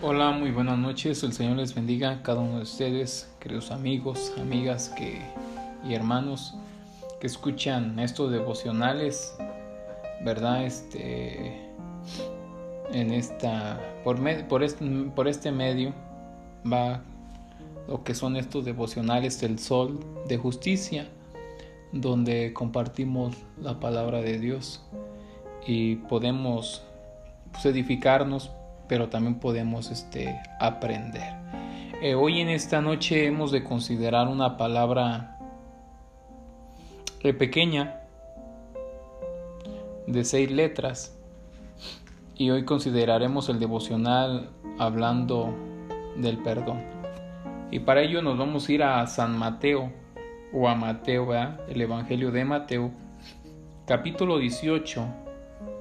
Hola, muy buenas noches. El Señor les bendiga a cada uno de ustedes, queridos amigos, amigas que, y hermanos que escuchan estos devocionales, ¿verdad? Este, en esta, por, por, este, por este medio va lo que son estos devocionales del sol de justicia, donde compartimos la palabra de Dios y podemos pues, edificarnos pero también podemos este, aprender. Eh, hoy en esta noche hemos de considerar una palabra eh, pequeña de seis letras y hoy consideraremos el devocional hablando del perdón. Y para ello nos vamos a ir a San Mateo o a Mateo, el Evangelio de Mateo, capítulo 18,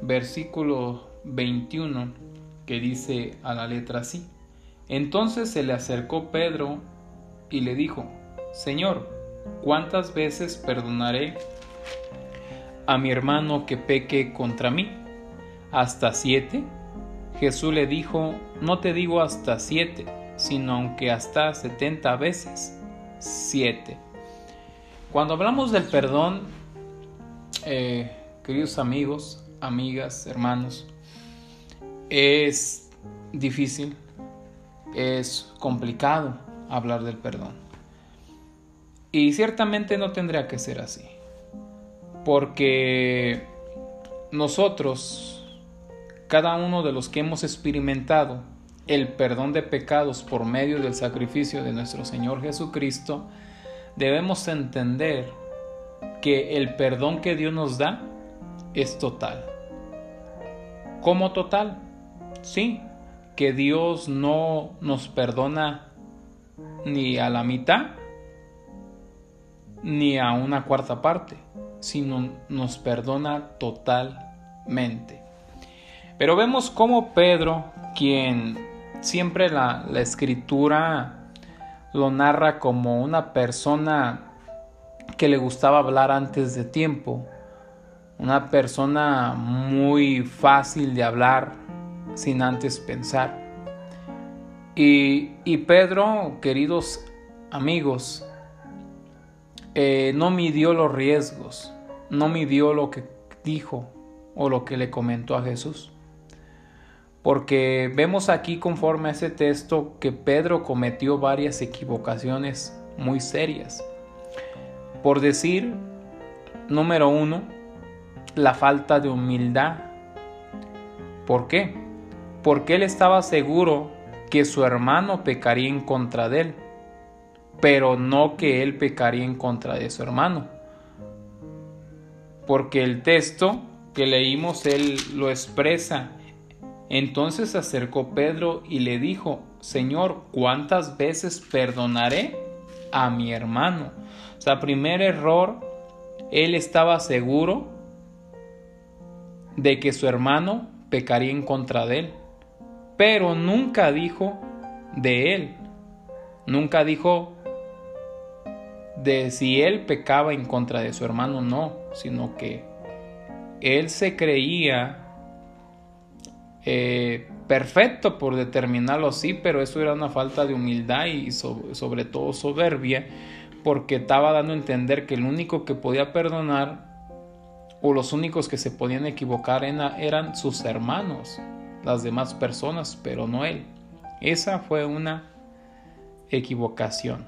versículo 21 que dice a la letra así. Entonces se le acercó Pedro y le dijo, Señor, ¿cuántas veces perdonaré a mi hermano que peque contra mí? ¿Hasta siete? Jesús le dijo, no te digo hasta siete, sino aunque hasta setenta veces siete. Cuando hablamos del perdón, eh, queridos amigos, amigas, hermanos, es difícil, es complicado hablar del perdón. Y ciertamente no tendría que ser así. Porque nosotros, cada uno de los que hemos experimentado el perdón de pecados por medio del sacrificio de nuestro Señor Jesucristo, debemos entender que el perdón que Dios nos da es total. ¿Cómo total? Sí, que Dios no nos perdona ni a la mitad ni a una cuarta parte, sino nos perdona totalmente. Pero vemos cómo Pedro, quien siempre la, la escritura lo narra como una persona que le gustaba hablar antes de tiempo, una persona muy fácil de hablar, sin antes pensar. Y, Pedro, queridos amigos, eh, no midió los riesgos, no midió lo que dijo o lo que le comentó a Jesús. Porque vemos aquí conforme a ese texto que Pedro cometió varias equivocaciones muy serias. Por decir, número uno, la falta de humildad. ¿Por qué? Porque él estaba seguro que su hermano pecaría en contra de él, pero no que él pecaría en contra de su hermano. Porque el texto que leímos él lo expresa. Entonces se acercó Pedro y le dijo, Señor, ¿cuántas veces perdonaré a mi hermano? O sea, primer error, él estaba seguro de que su hermano pecaría en contra de él pero nunca dijo de él. Nunca dijo de si él pecaba en contra de su hermano, no, sino que él se creía eh, perfecto por determinarlo así, pero eso era una falta de humildad y sobre, todo soberbia, porque estaba dando a entender que el único que podía perdonar o los únicos que se podían equivocar eran sus hermanos las demás personas, pero no él. Esa fue una equivocación.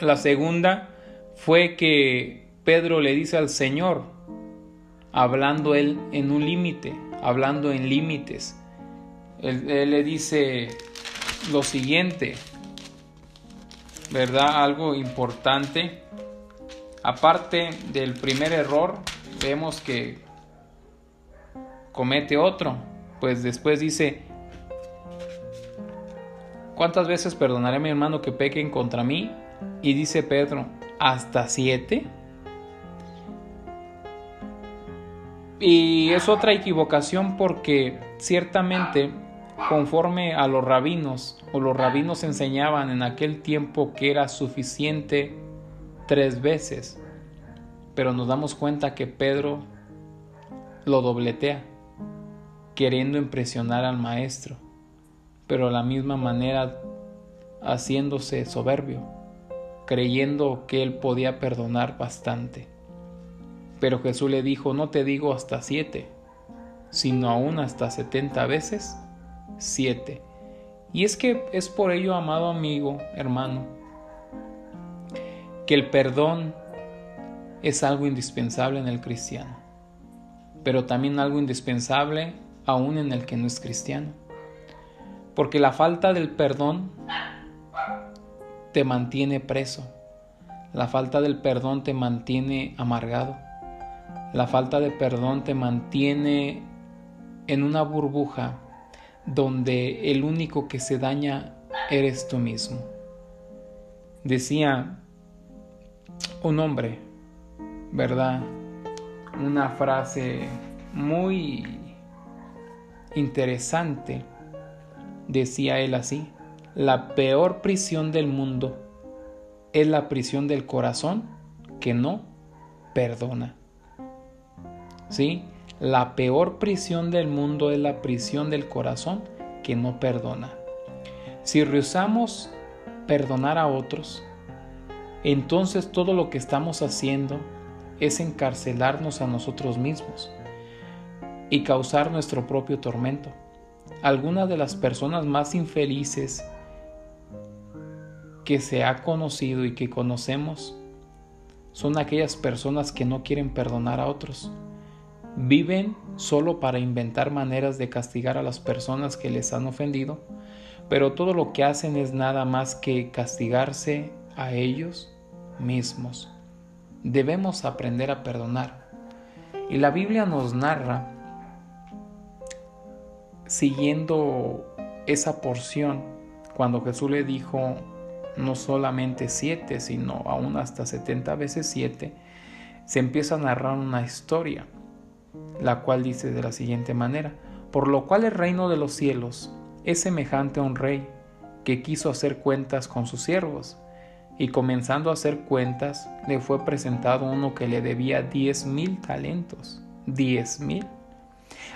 La segunda fue que Pedro le dice al Señor, hablando él en un límite, hablando en límites. Él, le dice lo siguiente, ¿verdad? Algo importante. Aparte del primer error, vemos que comete otro pues después dice, ¿cuántas veces perdonaré a mi hermano que pequen contra mí? Y dice Pedro, ¿hasta siete? Y es otra equivocación porque ciertamente conforme a los rabinos o los rabinos enseñaban en aquel tiempo que era suficiente tres veces, pero nos damos cuenta que Pedro lo dobletea queriendo impresionar al maestro. pero a la misma manera haciéndose soberbio, creyendo que él podía perdonar bastante. Pero Jesús le dijo, no te digo hasta siete, sino aún hasta setenta veces siete. Y es que es por ello, amado amigo, hermano, que el perdón es algo indispensable en el cristiano, pero también algo indispensable aún en el que no es cristiano. Porque la falta del perdón te mantiene preso. La falta del perdón te mantiene amargado. La falta de perdón te mantiene en una burbuja donde el único que se daña eres tú mismo. Decía un hombre, ¿verdad? Una frase muy interesante. Decía él así, la peor prisión del mundo es la prisión del corazón que no perdona. ¿Sí? La peor prisión del mundo es la prisión del corazón que no perdona. Si rehusamos perdonar a otros, entonces todo lo que estamos haciendo es encarcelarnos a nosotros mismos y causar nuestro propio tormento. Algunas de las personas más infelices que se ha conocido y que conocemos son aquellas personas que no quieren perdonar a otros. Viven solo para inventar maneras de castigar a las personas que les han ofendido, pero todo lo que hacen es nada más que castigarse a ellos mismos. Debemos aprender a perdonar. Y la Biblia nos narra siguiendo esa porción, cuando Jesús le dijo no solamente siete, sino aún hasta setenta veces siete, se empieza a narrar una historia, la cual dice de la siguiente manera, por lo cual el reino de los cielos es semejante a un rey que quiso hacer cuentas con sus siervos, y comenzando a hacer cuentas, le fue presentado uno que le debía diez mil talentos. Diez mil.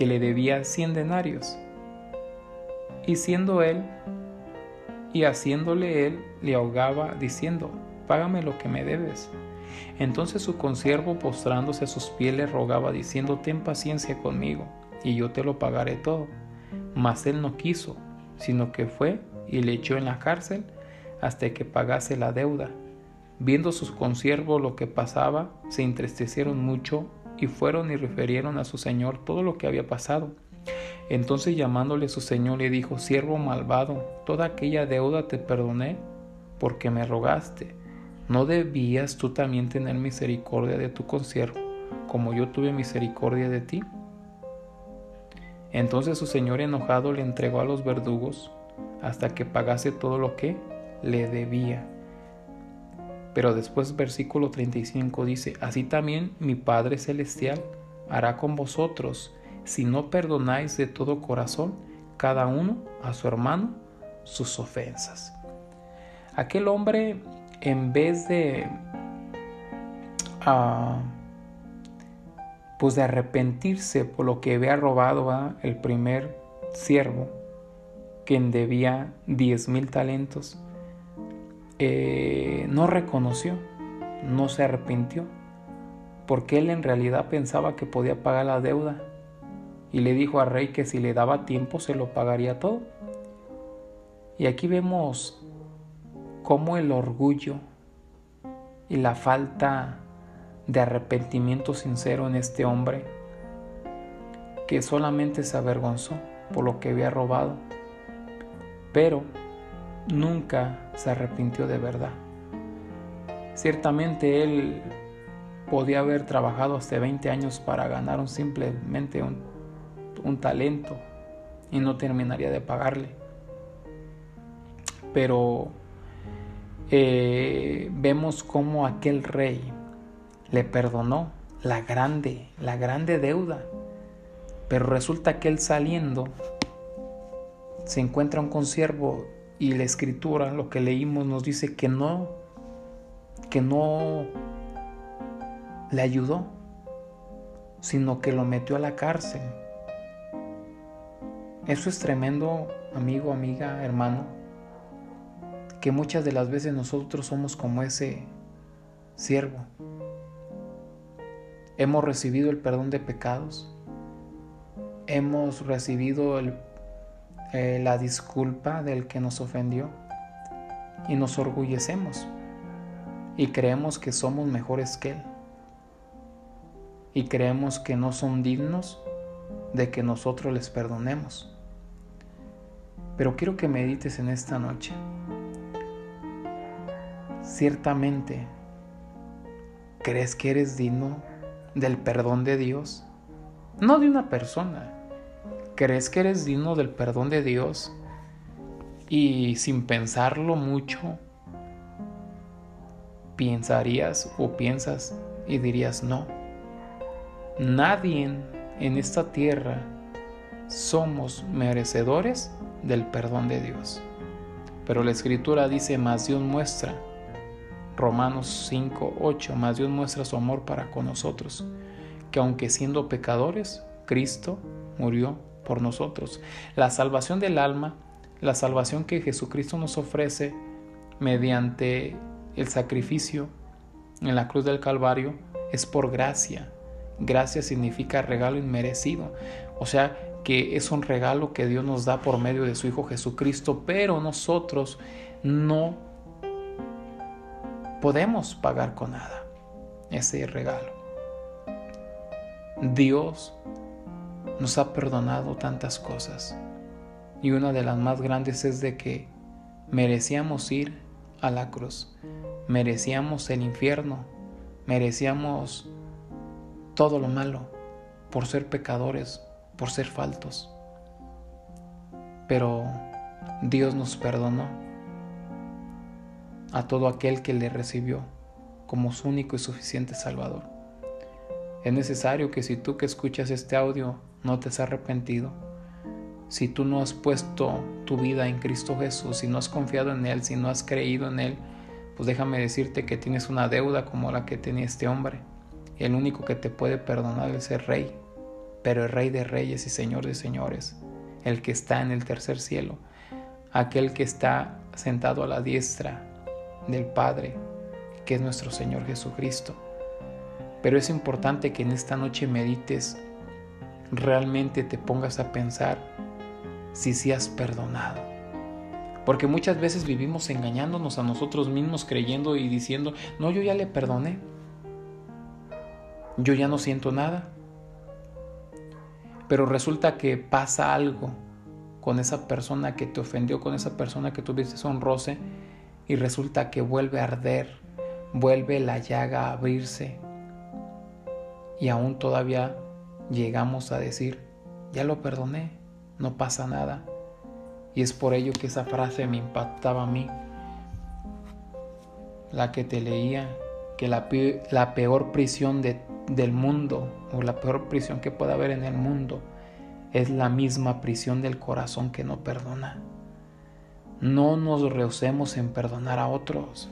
que le debía cien denarios. Y siendo él, y haciéndole él, le ahogaba, diciendo, Págame lo que me debes. Entonces su consiervo, postrándose a sus pies, le rogaba, diciendo, Ten paciencia conmigo, y yo te lo pagaré todo. Mas él no quiso, sino que fue y le echó en la cárcel hasta que pagase la deuda. Viendo sus consiervos lo que pasaba, se entristecieron mucho y fueron y refirieron a su señor todo lo que había pasado. Entonces llamándole su señor le dijo, siervo malvado, toda aquella deuda te perdoné porque me rogaste. ¿No debías tú también tener misericordia de tu consiervo, como yo tuve misericordia de ti? Entonces su señor enojado le entregó a los verdugos hasta que pagase todo lo que le debía. Pero después versículo 35 dice, así también mi Padre Celestial hará con vosotros si no perdonáis de todo corazón cada uno a su hermano sus ofensas. Aquel hombre en vez de uh, pues de arrepentirse por lo que había robado el primer siervo, quien debía diez mil talentos, eh, no reconoció, no se arrepintió, porque él en realidad pensaba que podía pagar la deuda y le dijo al rey que si le daba tiempo se lo pagaría todo. Y aquí vemos cómo el orgullo y la falta de arrepentimiento sincero en este hombre, que solamente se avergonzó por lo que había robado, pero nunca se arrepintió de verdad. Ciertamente él podía haber trabajado hasta 20 años para ganar un, simplemente un, un talento y no terminaría de pagarle. pero eh, vemos cómo aquel rey le perdonó la grande, la grande deuda. Pero resulta que él saliendo se encuentra un consiervo y la escritura, lo que leímos, nos dice que no, que no le ayudó, sino que lo metió a la cárcel. Eso es tremendo, amigo, amiga, hermano, que muchas de las veces nosotros somos como ese siervo. Hemos recibido el perdón de pecados, hemos recibido el eh, la disculpa del que nos ofendió y nos orgullecemos y creemos que somos mejores que Él y creemos que no son dignos de que nosotros les perdonemos. Pero quiero que medites en esta noche. Ciertamente, ¿crees que eres digno del perdón de Dios? No de una persona, ¿Crees que eres digno del perdón de Dios? Y sin pensarlo mucho, pensarías o piensas y dirías no. Nadie en esta tierra somos merecedores del perdón de Dios. Pero la escritura dice, más Dios muestra, Romanos 5, 8, más Dios muestra su amor para con nosotros, que aunque siendo pecadores, Cristo murió por nosotros. La salvación del alma, la salvación que Jesucristo nos ofrece mediante el sacrificio en la cruz del Calvario, es por gracia. Gracia significa regalo inmerecido. O sea, que es un regalo que Dios nos da por medio de su Hijo Jesucristo, pero nosotros no podemos pagar con nada ese regalo. Dios nos ha perdonado tantas cosas. Y una de las más grandes es de que merecíamos ir a la cruz, merecíamos el infierno, merecíamos todo lo malo por ser pecadores, por ser faltos. Pero Dios nos perdonó a todo aquel que le recibió como su único y suficiente Salvador. Es necesario que si tú que escuchas este audio no te has arrepentido, si tú no has puesto tu vida en Cristo Jesús, si no has confiado en Él, si no has creído en Él, pues déjame decirte que tienes una deuda como la que tenía este hombre. El único que te puede perdonar es el Rey, pero el Rey de Reyes y Señor de Señores, el que está en el tercer cielo, aquel que está sentado a la diestra del Padre, que es nuestro Señor Jesucristo. Pero es importante que en esta noche medites realmente te pongas a pensar si sí has perdonado. Porque muchas veces vivimos engañándonos a nosotros mismos, creyendo y diciendo, no, yo ya le perdoné. Yo ya no siento nada. Pero resulta que pasa algo con esa persona que te ofendió, con esa persona que tuviste un roce, y resulta que vuelve a arder, vuelve la llaga a abrirse, y aún todavía llegamos a decir, ya lo perdoné, no pasa nada. Y es por ello que esa frase me impactaba a mí. La que te leía, que la, la peor prisión de, del mundo, o la peor prisión que pueda haber en el mundo, es la misma prisión del corazón que no perdona. No nos rehusemos en perdonar a otros.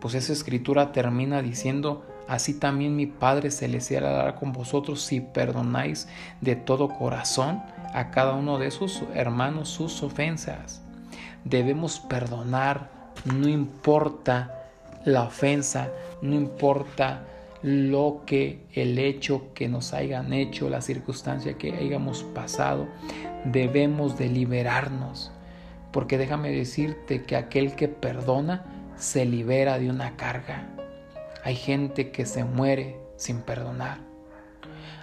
Pues esa escritura termina diciendo, así también mi Padre Celestial hará con vosotros si perdonáis de todo corazón a cada uno de sus hermanos sus ofensas. Debemos perdonar, no importa la ofensa, no importa lo que el hecho que nos hayan hecho, la circunstancia que hayamos pasado, debemos de liberarnos. Porque déjame decirte que aquel que perdona se libera de una carga. Hay gente que se muere sin perdonar.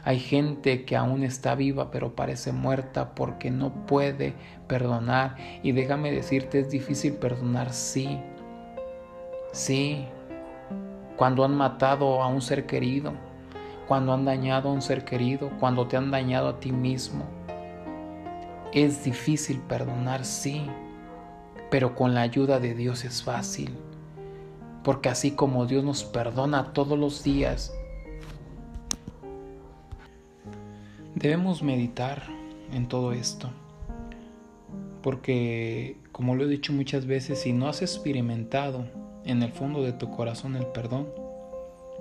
Hay gente que aún está viva pero parece muerta porque no puede perdonar. Y déjame decirte, es difícil perdonar, sí. Sí. Cuando han matado a un ser querido, cuando han dañado a un ser querido, cuando te han dañado a ti mismo. Es difícil perdonar, sí. pero con la ayuda de Dios es fácil, porque así como Dios nos perdona todos los días, debemos meditar en todo esto, porque como lo he dicho muchas veces, si no has experimentado en el fondo de tu corazón el perdón,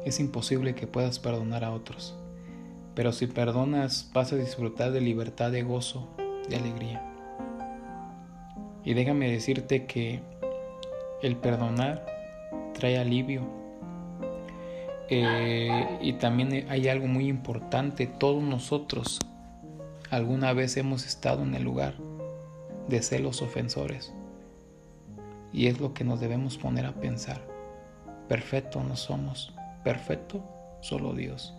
es imposible que puedas perdonar a otros. Pero si perdonas, vas a disfrutar de libertad, de gozo, de alegría. Y déjame decirte que el perdonar trae alivio. Eh, y también hay algo muy importante, todos nosotros alguna vez hemos estado en el lugar de celos ofensores. Y es lo que nos debemos poner a pensar. Perfecto no somos, perfecto solo Dios.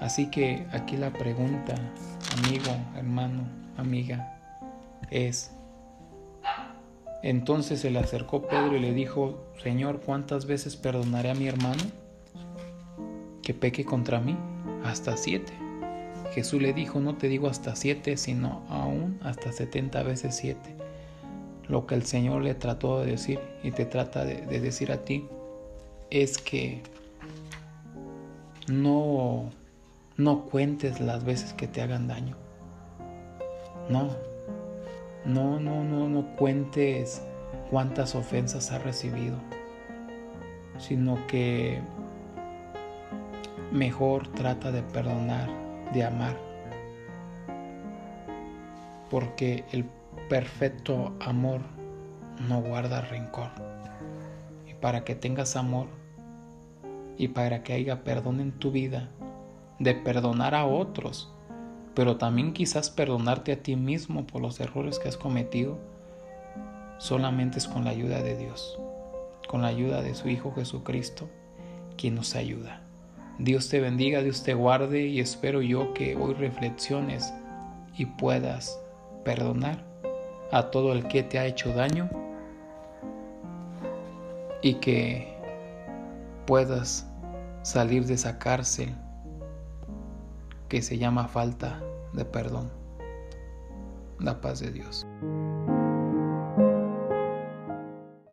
Así que aquí la pregunta, amigo, hermano, amiga, es, entonces se le acercó Pedro y le dijo, Señor, ¿cuántas veces perdonaré a mi hermano que peque contra mí? Hasta siete. Jesús le dijo, no te digo hasta siete, sino aún hasta setenta veces siete. Lo que el Señor le trató de decir y te trata de, de decir a ti es que no no cuentes las veces que te hagan daño. No, no, no, no, no cuentes cuántas ofensas has recibido, sino que mejor trata de perdonar, de amar, porque el perfecto amor no guarda rencor. Y para que tengas amor y para que haya perdón en tu vida, de perdonar a otros, pero también quizás perdonarte a ti mismo por los errores que has cometido, solamente es con la ayuda de Dios, con la ayuda de su Hijo Jesucristo, quien nos ayuda. Dios te bendiga, Dios te guarde y espero yo que hoy reflexiones y puedas perdonar a todo el que te ha hecho daño y que puedas salir de esa cárcel que se llama falta de perdón. La paz de Dios.